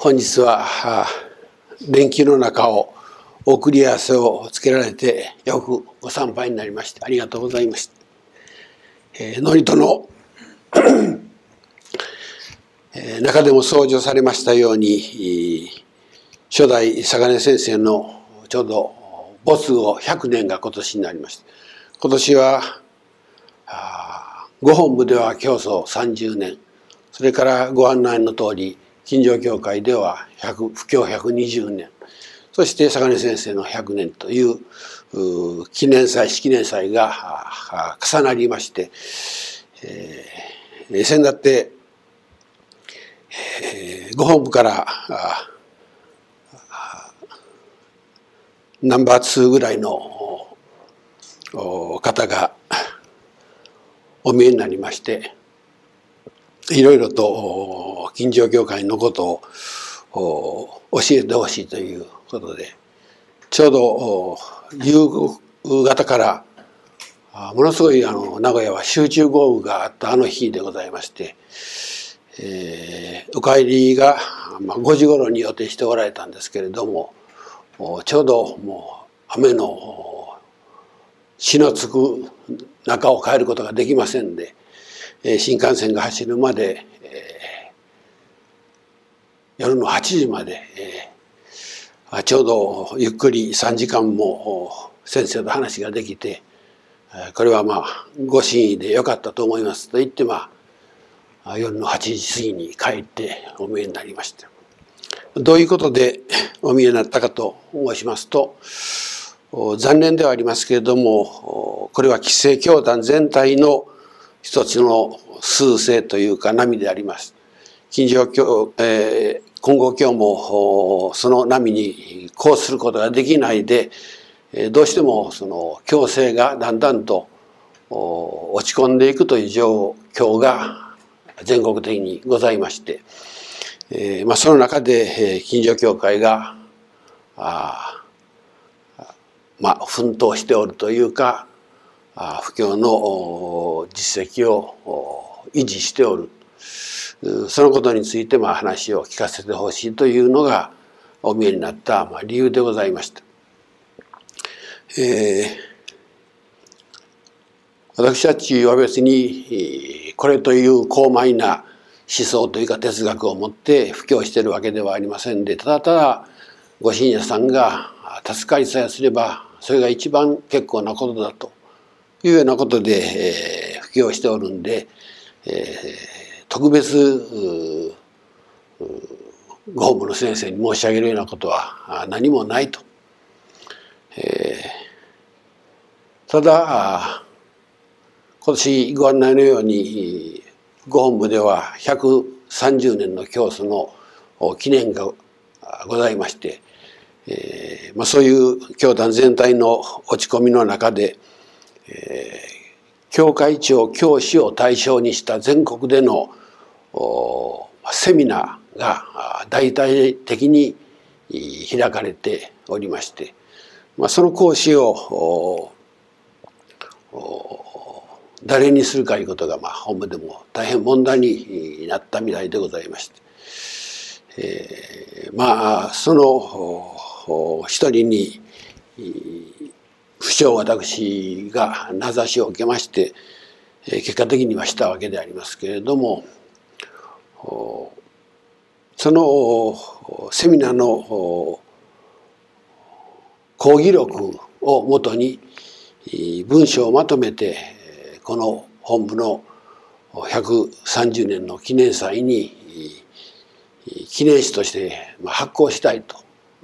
本日は連休の中を送り合わせをつけられてよくご参拝になりましてありがとうございました。えー、祝詞の中でも創造されましたように初代坂根先生のちょうど没後100年が今年になりました今年はご本部では教祖30年それからご案内の通り金城教会では100布教120年。そして坂根先生の100年という記念祭式年祭が重なりまして、えー、先だって、えー、ご本部からナンバー2ぐらいの方がお見えになりましていろいろと金城教会のことを教えてほしいということでちょうど夕方からものすごいあの名古屋は集中豪雨があったあの日でございまして、えー、お帰りが、まあ、5時頃に予定しておられたんですけれどもちょうどもう雨の死のつく中を帰ることができませんで新幹線が走るまで、夜の8時まで、えー、ちょうどゆっくり3時間も先生と話ができてこれはまあご真意でよかったと思いますと言ってまあ夜の8時過ぎに帰ってお見えになりました。どういうことでお見えになったかと申しますと残念ではありますけれどもこれは規制教団全体の一つの数勢というか波であります。近所教、えー、今後教もその波にこうすることができないでどうしてもその強制がだんだんと落ち込んでいくという状況が全国的にございまして、えーまあ、その中で近所教会があまあ奮闘しておるというか布教の実績を維持しておるそのことについてまあ話を聞かせてほしいというのがお見えになったまあ理由でございました。えー、私たちは別にこれという高邁な思想というか哲学を持って布教しているわけではありませんでただただご信者さんが助かりさえすればそれが一番結構なことだというようなことで、えー、布教しておるんで、えー、特別ご本部の先生に申し上げるようなことは何もないと。えー、ただ今年ご案内のようにご本部では130年の教祖の記念がございまして、えーまあ、そういう教団全体の落ち込みの中でえ、教会長教師を対象にした全国でのセミナーが大々的に開かれておりまして、ま、その講師を誰にするかいうことが、まあ、本部でも大変問題になったみたいでございまして、えー、まあその一人に不詳私が名指しを受けまして結果的にはしたわけでありますけれどもそのセミナーの講義録をもとに文章をまとめてこの本部の130年の記念祭に記念誌として発行したいと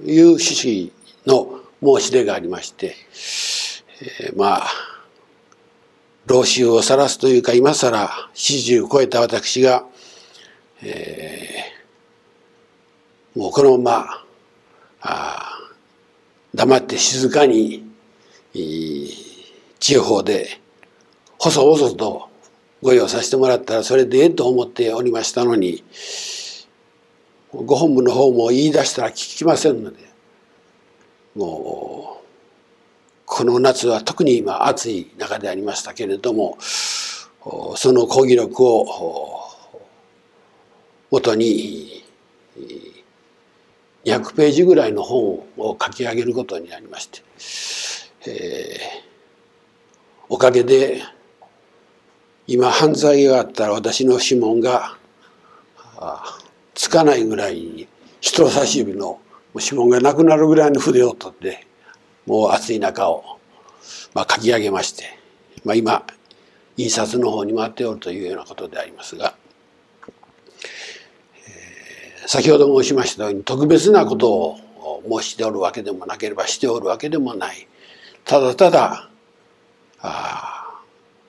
いう趣旨の申し出がありまして、えー、まあ老衆を晒すというか今更四十超えた私が、えー、もうこのままあ黙って静かに地方で細々とご用させてもらったらそれでええと思っておりましたのにご本部の方も言い出したら聞きませんのでもうこの夏は特に今暑い中でありましたけれどもその講義録をもとに200ページぐらいの本を書き上げることになりまして、えー、おかげで今犯罪があったら私の指紋がつかないぐらいに人差し指の指紋がなくなるぐらいの筆を取ってもう暑い中を、まあ、書き上げまして、まあ、今印刷の方に回っておるというようなことでありますが、えー、先ほど申しましたように特別なことを申しておるわけでもなければしておるわけでもないただただあ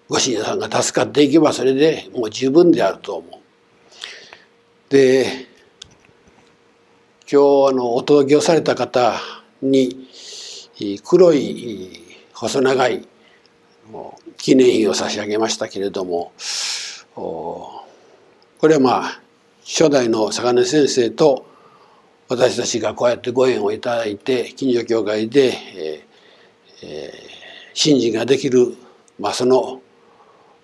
ご信者さんが助かっていけばそれでもう十分であると思う。で今日あのお届けをされた方に黒い細長い記念碑を差し上げましたけれどもこれはまあ初代の坂根先生と私たちがこうやってご縁をいただいて近所教会で、ええー、信心ができる、まあ、その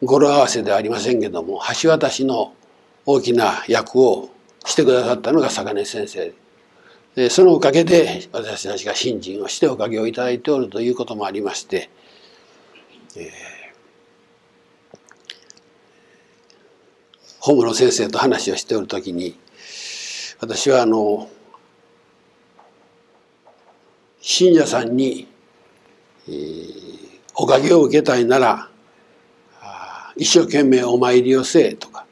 語呂合わせではありませんけども橋渡しの大きな役をしてくださったのが坂根先生。そのおかげで私たちが信心をしておかげをいただいておるということもありまして、えー、ホームの先生と話をしておる時に私はあの信者さんに、えー、おかげを受けたいなら一生懸命お参りをせえとか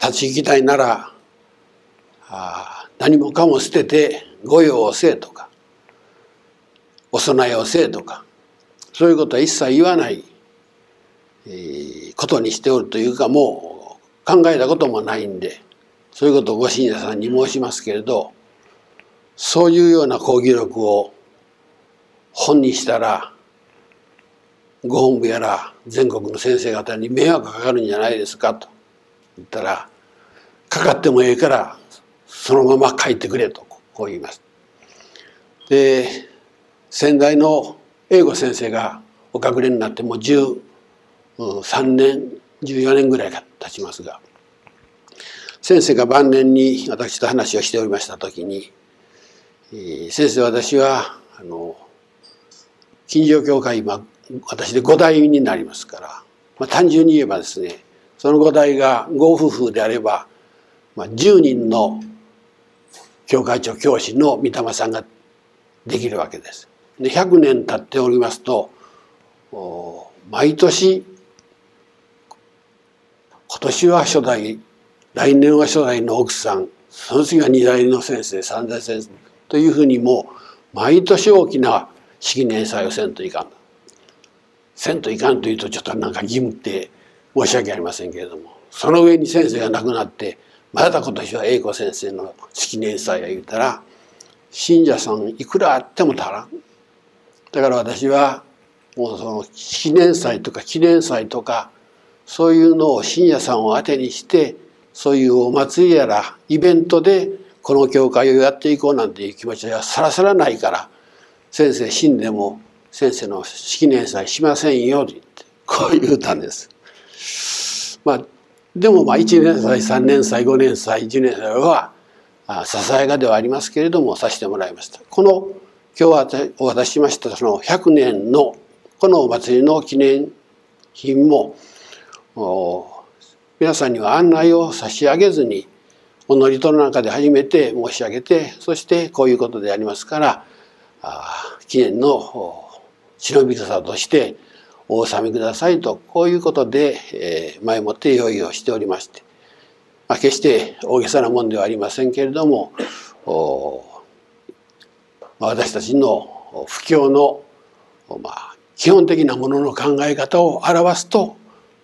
立ち行きたいなら何もかも捨てて御用をせえとかお供えをせえとかそういうことは一切言わないことにしておるというかもう考えたこともないんでそういうことをご信者さんに申しますけれどそういうような講義録を本にしたらご本部やら全国の先生方に迷惑かかるんじゃないですかと言ったらかかってもええからそのまま書いてくれとこう言います。で先代の英語先生がお隠れになってもう13年14年ぐらいが経ちますが先生が晩年に私と話をしておりました時に「先生私はあの金城教会今私で5代になりますから、まあ、単純に言えばですねその5代がご夫婦であれば、まあ、10人の教会長教師の御霊さんができるわけです。で100年経っておりますと毎年今年は初代来年は初代の奥さんその次は2代の先生3代先生というふうにもう毎年大きな式年祭をせんといかんせんといかんというとちょっとなんか義務って申し訳ありませんけれどもその上に先生が亡くなってまた今年は英子先生の式年祭や言うたら信者さんいくらあっても足らんだから私はもうその式年祭とか記念祭とかそういうのを信者さんを当てにしてそういうお祭りやらイベントでこの教会をやっていこうなんていう気持ちはさらさらないから先生死んでも先生の式年祭しませんよってこう言うたんです。まあでもまあ1年祭3年祭5年祭10年祭はささやかではありますけれどもさせてもらいました。この今日はお渡ししましたその100年のこのお祭りの記念品も皆さんには案内を差し上げずにお祝りとの中で初めて申し上げてそしてこういうことでありますから記念の忍び草としてお納めくださいとこういうことで、え前もって用意をしておりまして、まあ、決して大げさなもんではありませんけれども私たちの布教の、まあ、基本的なものの考え方を表すと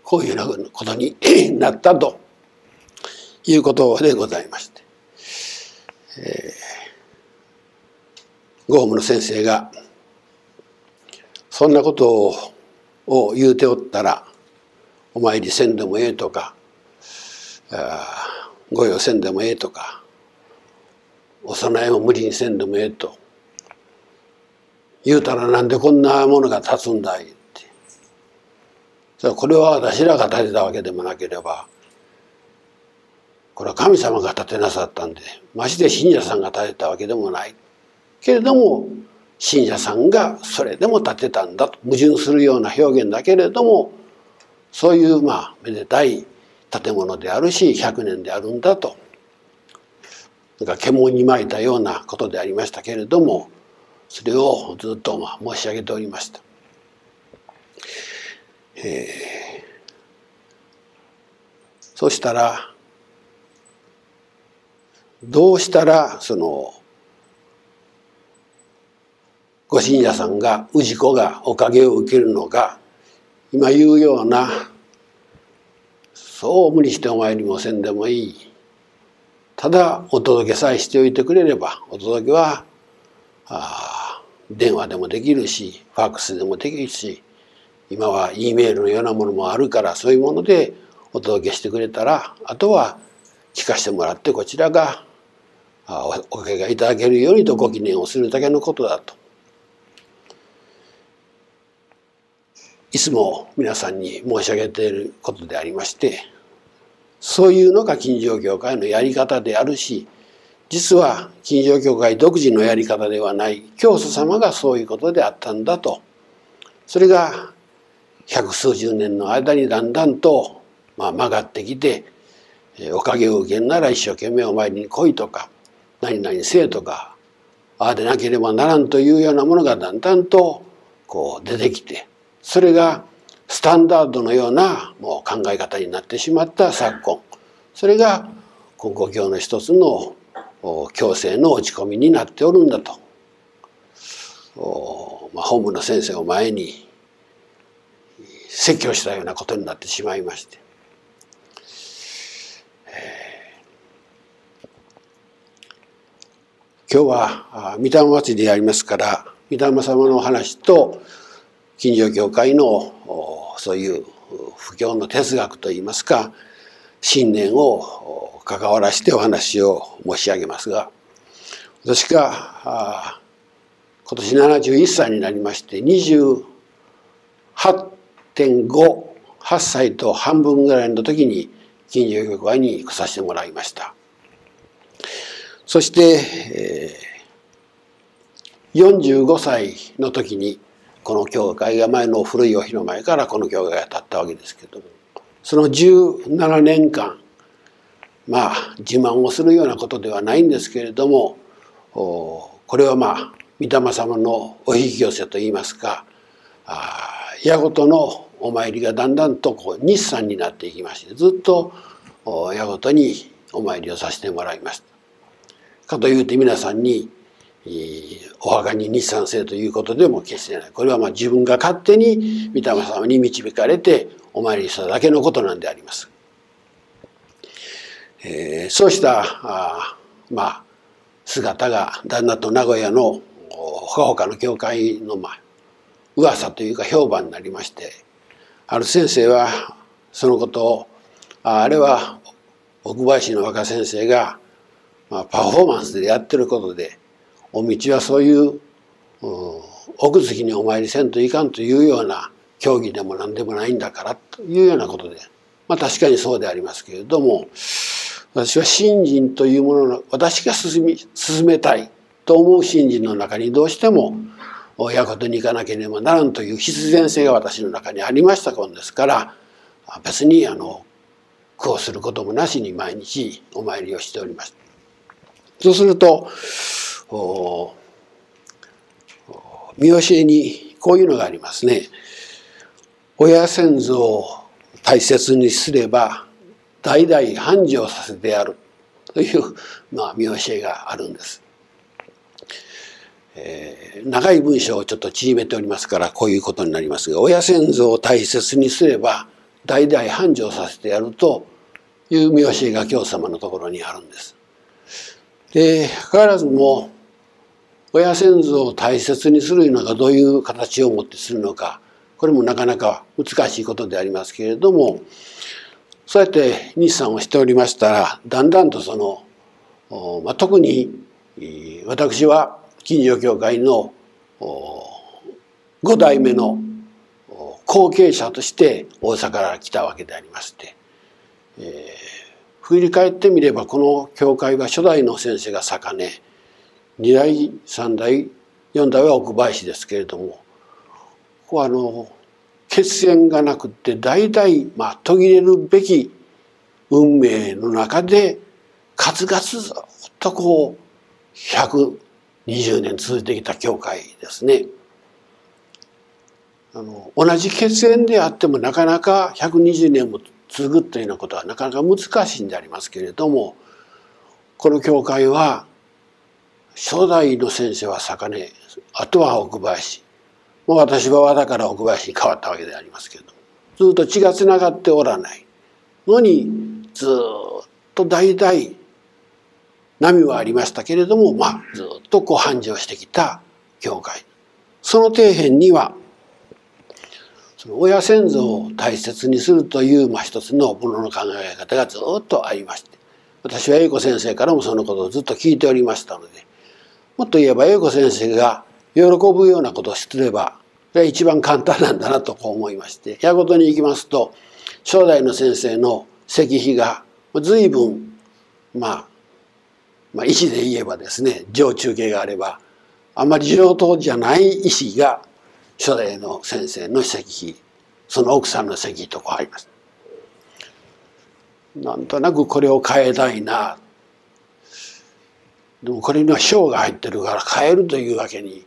こういうようなことに なったということでございまして、えー、ゴームの先生がそんなことをを言うておったらお参りせんでもええとか御用せんでもええとかお供えも無理にせんでもええと言うたらなんでこんなものが立つんだいって。これは私らが立てたわけでもなければこれは神様が建てなさったんでまして信者さんが建てたわけでもない。けれども信者さんがそれでも建てたんだと矛盾するような表現だけれどもそういうまあめでたい建物であるし100年であるんだとなんか獣に巻いたようなことでありましたけれどもそれをずっとまあ申し上げておりました。えー、そしたらどうしたらそのご信者さんが氏子がおかげを受けるのか今言うようなそう無理してお参りもせんでもいいただお届けさえしておいてくれればお届けはあ電話でもできるしファックスでもできるし今は E メールのようなものもあるからそういうものでお届けしてくれたらあとは聞かせてもらってこちらがおかげがいただけるようにとご記念をするだけのことだと。いつも皆さんに申し上げていることでありましてそういうのが金城教会のやり方であるし実は金城教会独自のやり方ではない教祖様がそういうことであったんだと。それが百数十年の間にだんだんと、まあ、曲がってきておかげを受けんなら一生懸命お参りに来いとか何々せえとかああでなければならんというようなものがだんだんとこう出てきてそれがスタンダードのようなもう考え方になってしまった昨今。それが根高教の一つの強制の落ち込みになっておるんだと、まあ、本部の先生を前に説教したようなことになってしまいまして、今日は御霊祭りでありますから御霊様のお話と近所教会のそういう布教の哲学といいますか信念を関わらしてお話を申し上げますが私が今年71歳になりまして28.58歳と半分ぐらいの時に近所教会に来させてもらいました。そして、えー、45歳の時にこの教会が前の古いお日の前からこの教会が建ったわけですけどもその17年間まあ自慢をするようなことではないんですけれどもこれはまあ御霊様のお引き寄せといいますか矢ごとのお参りがだんだんとこう日産になっていきましてずっと矢ごとにお参りをさせてもらいました。かというて皆さんにお墓に日産せということでも決してないこれはまあ自分が勝手に御霊様に導かれてお参りしただけのことなんであります。えー、そうしたあまあ姿が旦那と名古屋のほかほかの教会のまあ噂というか評判になりましてある先生はそのことをああれは奥林の若先生が、まあ、パフォーマンスでやってることでお道はそういう奥月にお参りせんといかんというような競技でも何でもないんだからというようなことでまあ確かにそうでありますけれども私は信心というものの私が進み進めたいと思う信心の中にどうしても親子とに行かなければならんという必然性が私の中にありましたもんですから別にあの苦をすることもなしに毎日お参りをしておりました。そうすると見教えにこういうのがありますね。親先祖を大切にすれば代々繁盛させてやるという、まあ、見教えがあるんです。えー、長い文章をちょっと縮めておりますからこういうことになりますが親先祖を大切にすれば代々繁盛させてやるという見教えが教様のところにあるんです。でかかわらずも親先祖を大切にするのがどういう形をもってするのかこれもなかなか難しいことでありますけれどもそうやって日産をしておりましたらだんだんとその、まあ、特に私は近所教会の5代目の後継者として大阪から来たわけでありまして、えー、振り返ってみればこの教会は初代の先生が坂根二代三代四代は奥林ですけれどもここはあの血縁がなくて代々まあ途切れるべき運命の中で数々ずっとこう120年続いてきた教会ですね。あの同じ血縁であってもなかなか120年も続くというようなことはなかなか難しいんでありますけれどもこの教会は初代の先生は坂根あとは奥林。もう私は和田から奥林に変わったわけでありますけれど。もずっと血がつながっておらない。のにずっと代々波はありましたけれどもまあずっとこう繁盛してきた教会。その底辺には親先祖を大切にするという、まあ、一つのものの考え方がずっとありまして。私は英子先生からもそのことをずっと聞いておりましたのでもっと言えば英子先生が喜ぶようなことをすればそれが一番簡単なんだなとこう思いまして矢事に行きますと初代の先生の石碑が随分まあまあ石で言えばですね上中継があればあまり上等じゃない石が初代の先生の石碑その奥さんの石碑とこうあります。なんとなくこれを変えたいなでもこれには章が入ってるから変えるというわけに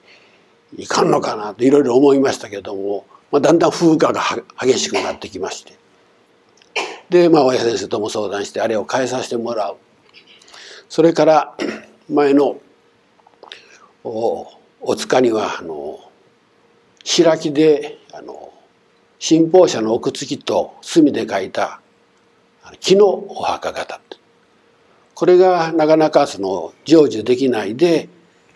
いかんのかなといろいろ思いましたけども、まあ、だんだん風化が激しくなってきまして。でまあ親先生とも相談してあれを変えさせてもらう。それから前のおお塚にはあの白木であの信奉者の奥付きと墨で書いた木のお墓が立ってこれがなかなかその成就できないで、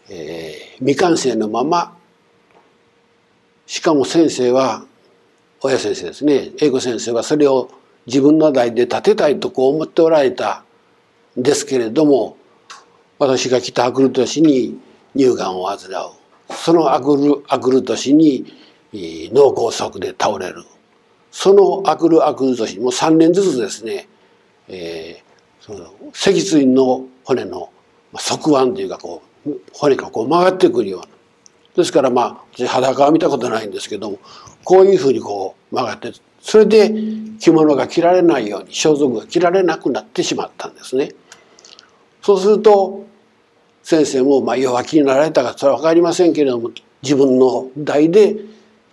えー、未完成のまましかも先生は親先生ですね英語先生はそれを自分の代で建てたいとこう思っておられたんですけれども私が来たアクル年に乳がんを患う。そのアクルアクル年に脳梗塞で倒れる。そのアクルアクル年もう3年ずつですね、えー、その脊椎の骨の側腕というかこう骨がこう曲がってくるような。ですからまあ私裸は見たことないんですけどもこういうふうにこう曲がってそれで着物が着られないように装束が着られなくなってしまったんですね。そうすると先生もまあ弱気になられたかそれは分かりませんけれども自分の代で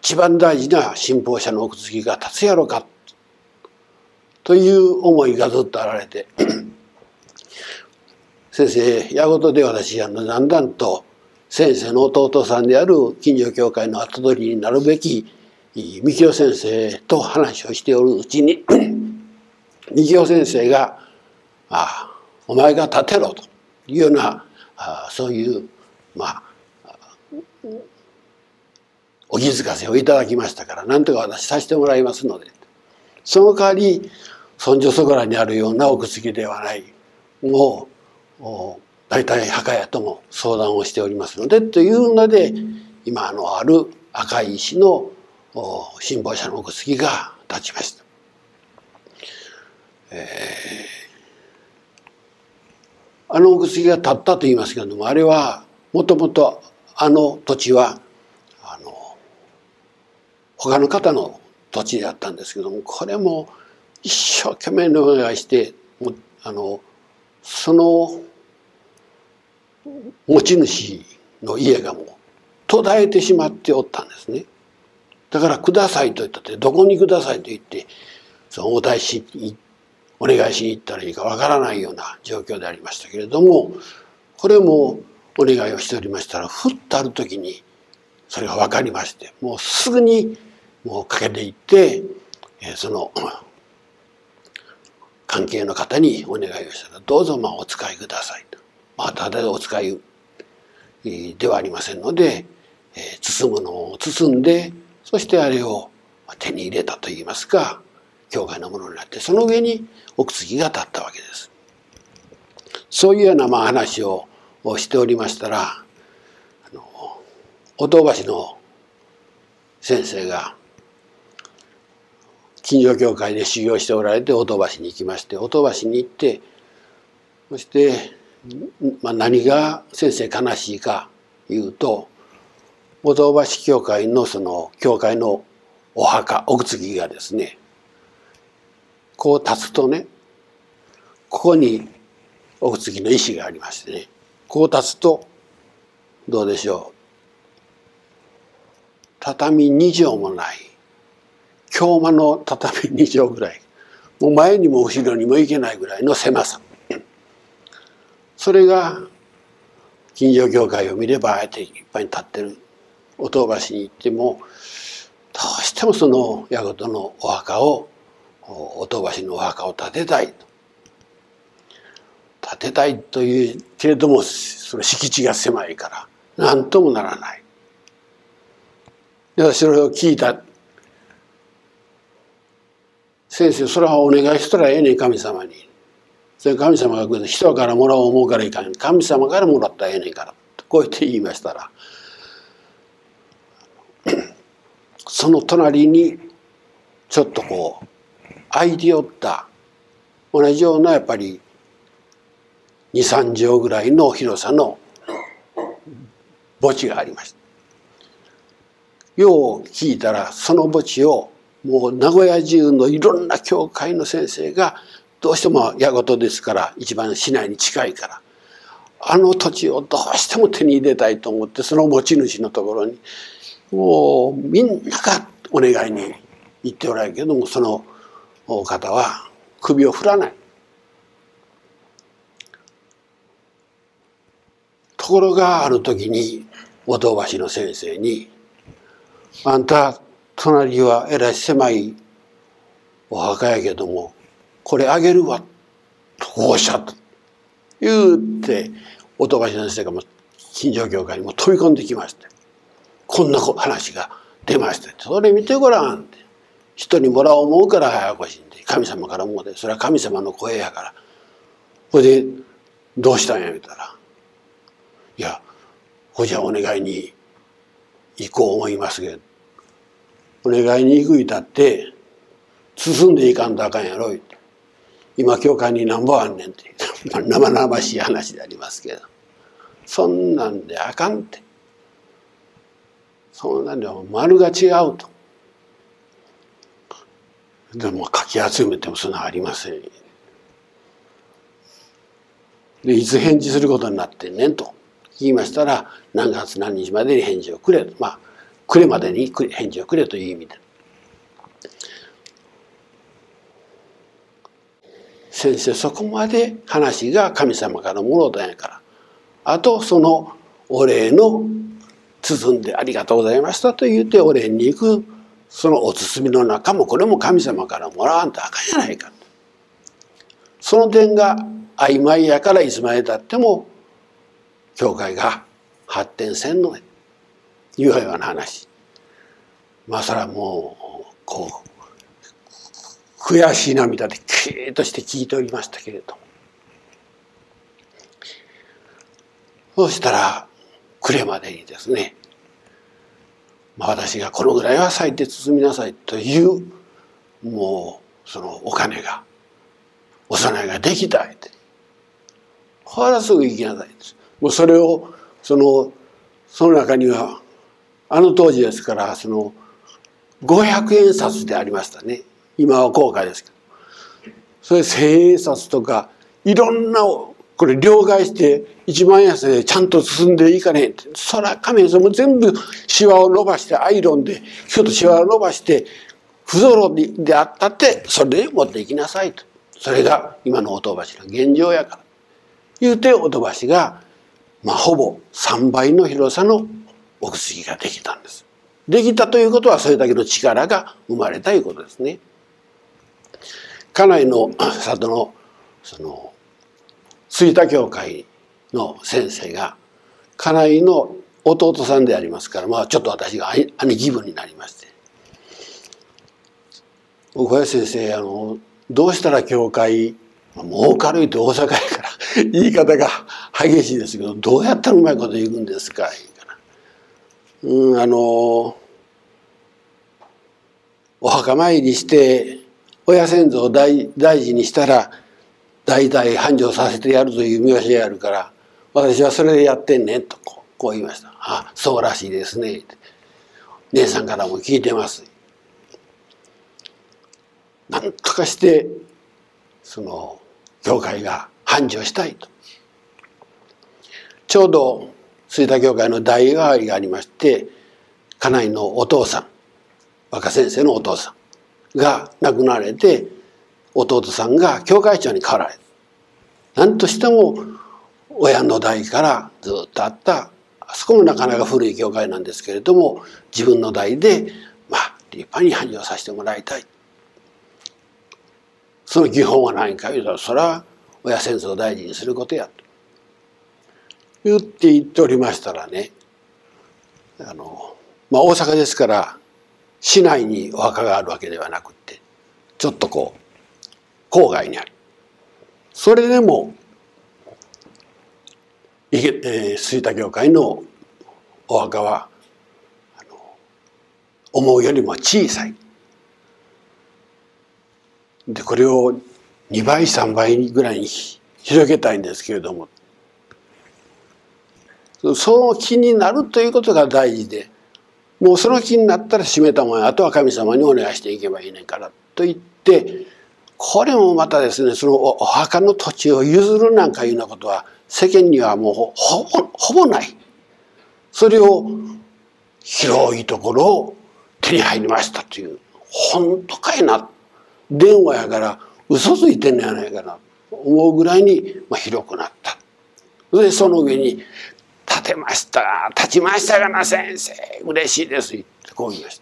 一番大事な信奉者の奥付きが立つやろかという思いがずっとあられて。先生矢事で私あのだんだんと先生の弟さんである近所教会の後取りになるべき三清先生と話をしておるうちに 三清先生が「ああお前が立てろ」というようなあそういうまあお気づかせをいただきましたから何とか私させてもらいますのでその代わり尊女そこらにあるような奥付きではない。もう大体墓屋とも相談をしておりますのでというので今のある赤い石の信奉者の奥付きが立ちました。えー、あの奥付きが立ったと言いますけれどもあれはもともとあの土地はあの他の方の土地であったんですけどもこれも一生懸命のお願いしてもあのその持ち主の家がもう途絶えてしまっておったんですね。だから「ください」と言ったってどこにくださいと言ってそのお大師にお願いしに行ったらいいかわからないような状況でありましたけれどもこれもお願いをしておりましたらふっとある時にそれが分かりましてもうすぐにもうかけていってその関係の方にお願いをしたら「どうぞまあお使いください」と。まあ、ただでお使いではありませんので、えー、包むのを包んでそしてあれを手に入れたといいますか教会のものになってその上に奥継が立ったわけです。そういうようなまあ話をしておりましたらあのお父橋の先生が近所教会で修行しておられて音橋に行きまして音橋に行ってそして、まあ、何が先生悲しいかいうと音橋教会のその教会のお墓奥継がですねこう立つとねここに奥継ぎの石がありましてねこう立つとどうでしょう畳2畳もない京間の畳2畳ぐらいもう前にも後ろにも行けないぐらいの狭さ。それが近所教会を見ればあえていっぱいに立ってるお塔橋に行ってもどうしてもその矢事のお墓をお塔橋のお墓を建てたい建てたいというけれどもその敷地が狭いから何ともならない。それを聞いた先生それはお願いしたらええねん神様に。それ神様が人からもらおう思うからいかん。神様からもらったらええねんから。こう言って言いましたら。その隣にちょっとこう空いて寄った同じようなやっぱり23畳ぐらいの広さの墓地がありました。よう聞いたらその墓地をもう名古屋中のいろんな教会の先生がどうしても矢事ですから一番市内に近いからあの土地をどうしても手に入れたいと思ってその持ち主のところにもうみんながお願いに行っておられるけどもその方は首を振らない。ところがある時にお堂橋の先生に「あんた隣はえらい狭いお墓やけどもこれあげるわ」とおっしゃった言うて音橋先生がも近所教会にも飛び込んできましてこんな話が出ましたそれ見てごらんって。人にもらおう思うから早越しんで神様から思うてそれは神様の声やから。これでどうしたんや言うたらいやほじゃお願いに行こう思いますけどお願いに行くいたって進んでいかんとあかんやろい今教会に何ぼあんねんって 生々しい話でありますけど。そんなんであかんって。そんなんでも丸が違うと。でもかき集めてもそんなありません。でいつ返事することになってんねんと。言いましたら何月何日までに返事をくれまあくれまでに返事をくれという意味で。先生そこまで話が神様からもろたんやから。あとそのお礼の包んでありがとうございましたと言ってお礼に行くそのお包みの中もこれも神様からもらわんとあかんやないかその点が曖昧やからいつまでたっても教会が発展せんのいうような話。まあそれはもうこう悔しい涙でキーッとして聞いておりましたけれどそうしたら暮れまでにですね、まあ、私がこのぐらいは咲いて包みなさいというもうそのお金がお供えができた。ほらすぐ行きなさいもうそれをそのその中にはあの当時ですからその500円札でありましたね。今は高価ですけどそれ千円札とかいろんなこれ両替して一万円札でちゃんと進んでいかねえってそら亀さんも全部シワを伸ばしてアイロンでちょっとシワを伸ばして不ぞろであったってそれで持っていきなさいとそれが今の音橋の現状やから言うて音橋がまあほぼ3倍の広さの奥継ぎができたんです。できたということはそれだけの力が生まれたいうことですね。家内の里のその吹田教会の先生が家内の弟さんでありますから、まあ、ちょっと私が兄貴分になりまして小林先生あのどうしたら教会儲かるいと大阪やから言い方が激しいですけどどうやったらうまいこと言うんですかうんあのお墓参りして親先祖を大大事にしたら代々繁盛させてやるという見教えがあるから私はそれでやってんねんとこうこう言いました「あそうらしいですね」姉さんからも聞いてます。なんとかしてその教会が繁盛したいと。ちょうど吹田教会の代替わりがありまして家内のお父さん若先生のお父さん。が亡くなられて弟さんが教会長に変わられ何としても親の代からずっとあったあそこもなかなか古い教会なんですけれども自分の代でまあ立派に繁盛させてもらいたい。その基本は何か言うとそれは親先祖を大事にすることやと。言って言っておりましたらねあの、まあ、大阪ですから市内にお墓があるわけではなくってちょっとこう郊外にある。それでも吹田教会のお墓は思うよりも小さい。でこれを2倍3倍ぐらいに広げたいんですけれどもその気になるということが大事でもうその気になったら閉めたもんあとは神様にお願いしていけばいいねんからと言ってこれもまたですねそのお墓の土地を譲るなんかいうようなことは世間にはもうほぼほぼない。それを広いところを手に入りましたという本当かいな。電話やから嘘ついてんのやないかな。思うぐらいに広くなった。でその上に「立てました立ちましたがな先生嬉しいです」ってこう言いまし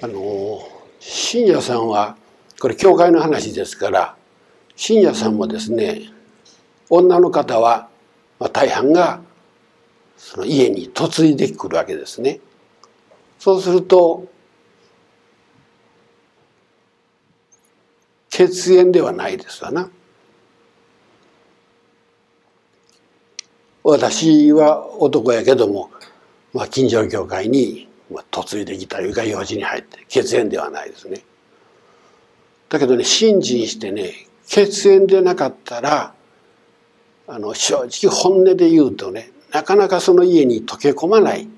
た。あの信者さんはこれ教会の話ですから信者さんもですね女の方は大半がその家に嫁いでくるわけですね。そうすると血縁ではないですわな。私は男やけども、まあ、近所の教会に嫁いできたいうか用事に入って血縁ではないですね。だけどね信心してね血縁でなかったらあの正直本音で言うとねなかなかその家に溶け込まない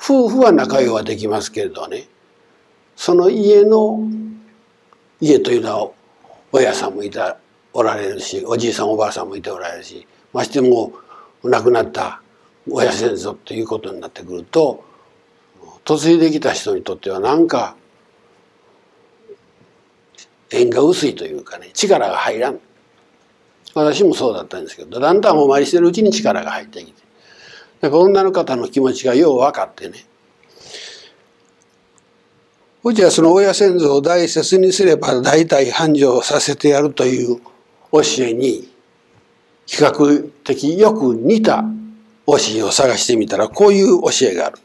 夫婦は仲良はできますけれどねその家の家というのは親さんもいたおられるしおじいさんおばあさんもいておられるしましてもう亡くなった親先祖ということになってくると嫁いできた人にとっては何か縁が薄いというかね力が入らん。私もそうだったんですけどだんだんお参りしてるうちに力が入ってきて。だから女の方の気持ちがよう分かってね。うちはその親先祖を大切にすれば大体繁盛させてやるという教えに比較的よく似た教えを探してみたらこういう教えがある。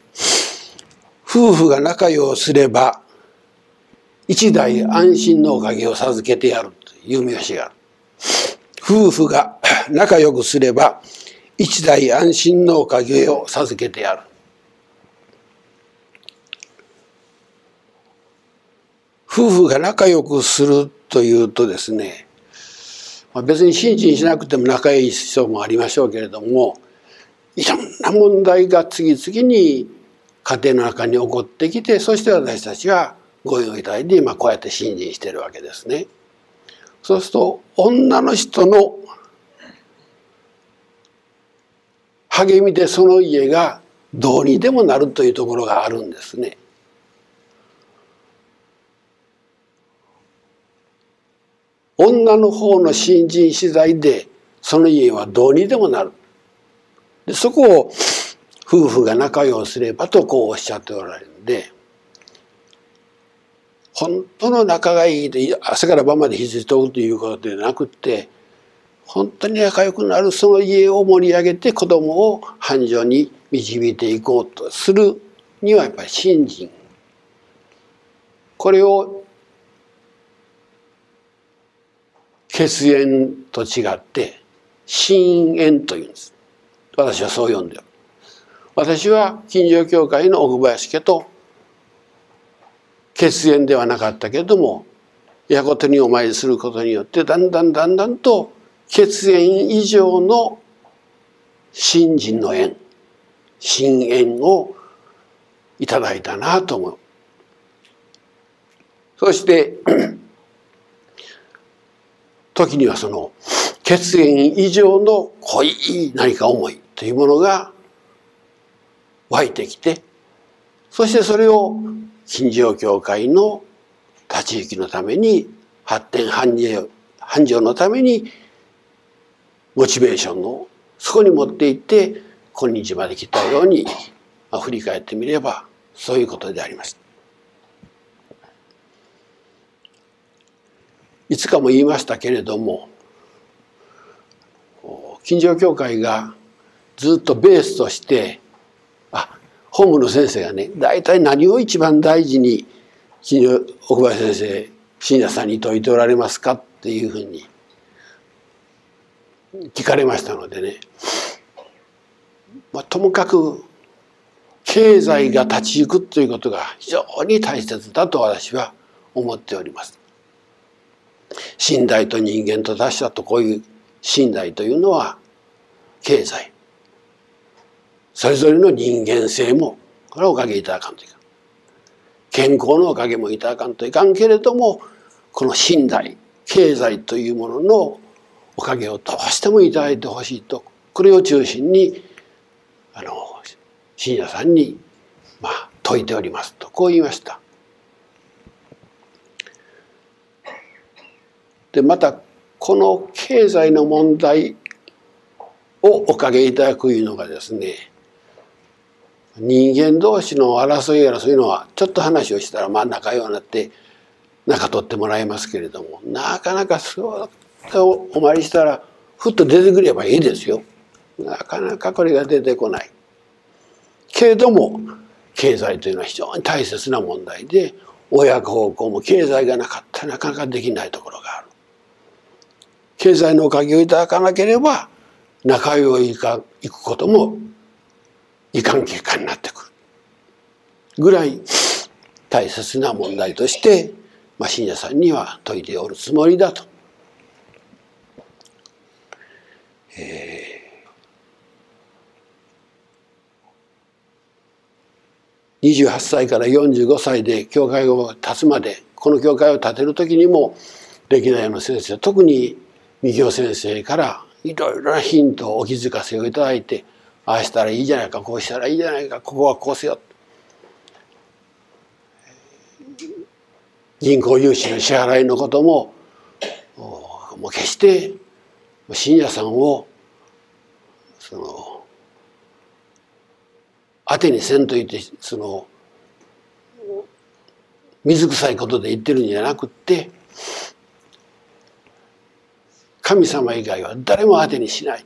夫婦が仲良うすれば一代安心のおかげを授けてやるという名詞がある。夫婦が 仲良くすれば一代安心のおかげを授けてやる。夫婦が仲良くするというとですね、まあ、別に信心しなくても仲いい人もありましょうけれどもいろんな問題が次々に家庭の中に起こってきてそして私たちがご用意いただいて今こうやって信心してるわけですね。そうすると女の人の励みでその家がどうにでもなるというところがあるんですね。女の方の新人次第でその家はどうにでもなる。でそこを夫婦が仲良すればとこうおっしゃっておられるんで本当の仲がいいで朝から晩まで肘とおくということではなくって本当に仲良くなるその家を盛り上げて子供を繁盛に導いていこうとするにはやっぱり信心これを血縁と違って心縁というんです私はそう呼んでる私は金城教会の奥林家と血縁ではなかったけれどもやごとにお参りすることによってだんだんだんだんと血縁以上の信心の縁信縁をいただいたなと思う。そして時にはその血縁以上の濃い何か思いというものが湧いてきてそしてそれを新庄教会の立ち行きのために発展繁盛繁盛のためにモチベーションのそこに持っていって今日まで来たように、まあ、振り返ってみればそういうことであります。いつかも言いましたけれども近所教会がずっとベースとしてあホームの先生がね大体何を一番大事に奥林先生信者さんに説いておられますかっていうふうに聞かれましたのでね、まあ、ともかく経済が立ち行くということが非常に大切だと私は思っております。信頼と人間と出したとこういう信頼というのは経済それぞれの人間性もこれはおかげいただかんといかん健康のおかげもいただかんといかんけれどもこの信頼経済というもののおかげをどうしてもいただいてほしいとこれを中心にあの信者さんにまあ説いておりますとこう言いました。でまたこの経済の問題をおかげいただくいうのがですね人間同士の争いやらそういうのはちょっと話をしたらまあ仲良くなって仲取ってもらいますけれどもなかなかそうお参りしたらふっと出てくればいいですよ。なかなかこれが出てこない。けれども経済というのは非常に大切な問題で親孝行も経済がなかったらなかなかできないところがある。経済のおかげをいただかなければ仲良いか行くこともいかん結果になってくるぐらい大切な問題として、まあ、信者さんには説いておるつもりだと。えー、28歳から45歳で教会を立つまでこの教会を建てる時にも歴代の先生特に三京先生からいろいろなヒントをお気づかせをいただいてああしたらいいじゃないかこうしたらいいじゃないかここはこうせよ。銀行融資の支払いのことももう決して信者さんをその当てにせんといてその水臭いことで言ってるんじゃなくって神様以外は誰も当てにしない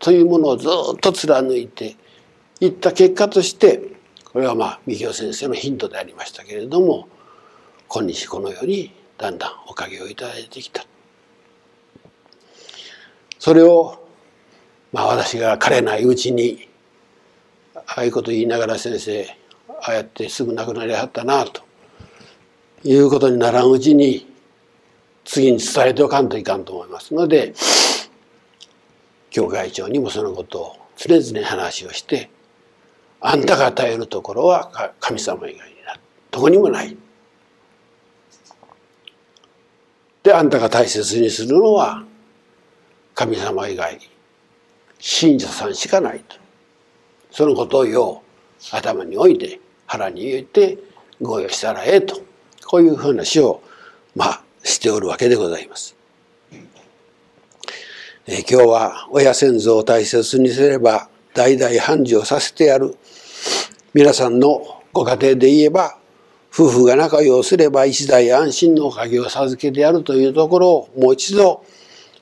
というものをずっと貫いていった結果としてこれはまあ三京先生のヒントでありましたけれども今日このようにだんだんおかげをいただいてきた。それをまあ私が枯れないうちにああいうこと言いながら先生ああやってすぐ亡くなりはったなということにならんうちに次に伝えておかんといかんと思いますので教会長にもそのことを常々話をしてあんたが与えるところは神様以外になどこにもない。であんたが大切にするのは神様以外信者さんしかないと。そのことをよう頭に置いて腹に入れてご用したらええと。こういうふうな詩をまあしておるわけでございます。え今日は親先祖を大切にすれば代々繁盛させてやる皆さんのご家庭で言えば夫婦が仲良くすれば一代安心のおかげを授けてやるというところをもう一度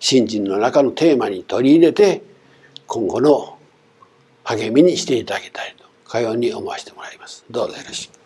信心の中のテーマに取り入れて今後の励みにしていただきたいとかように思わせてもらいます。どうぞよろしく。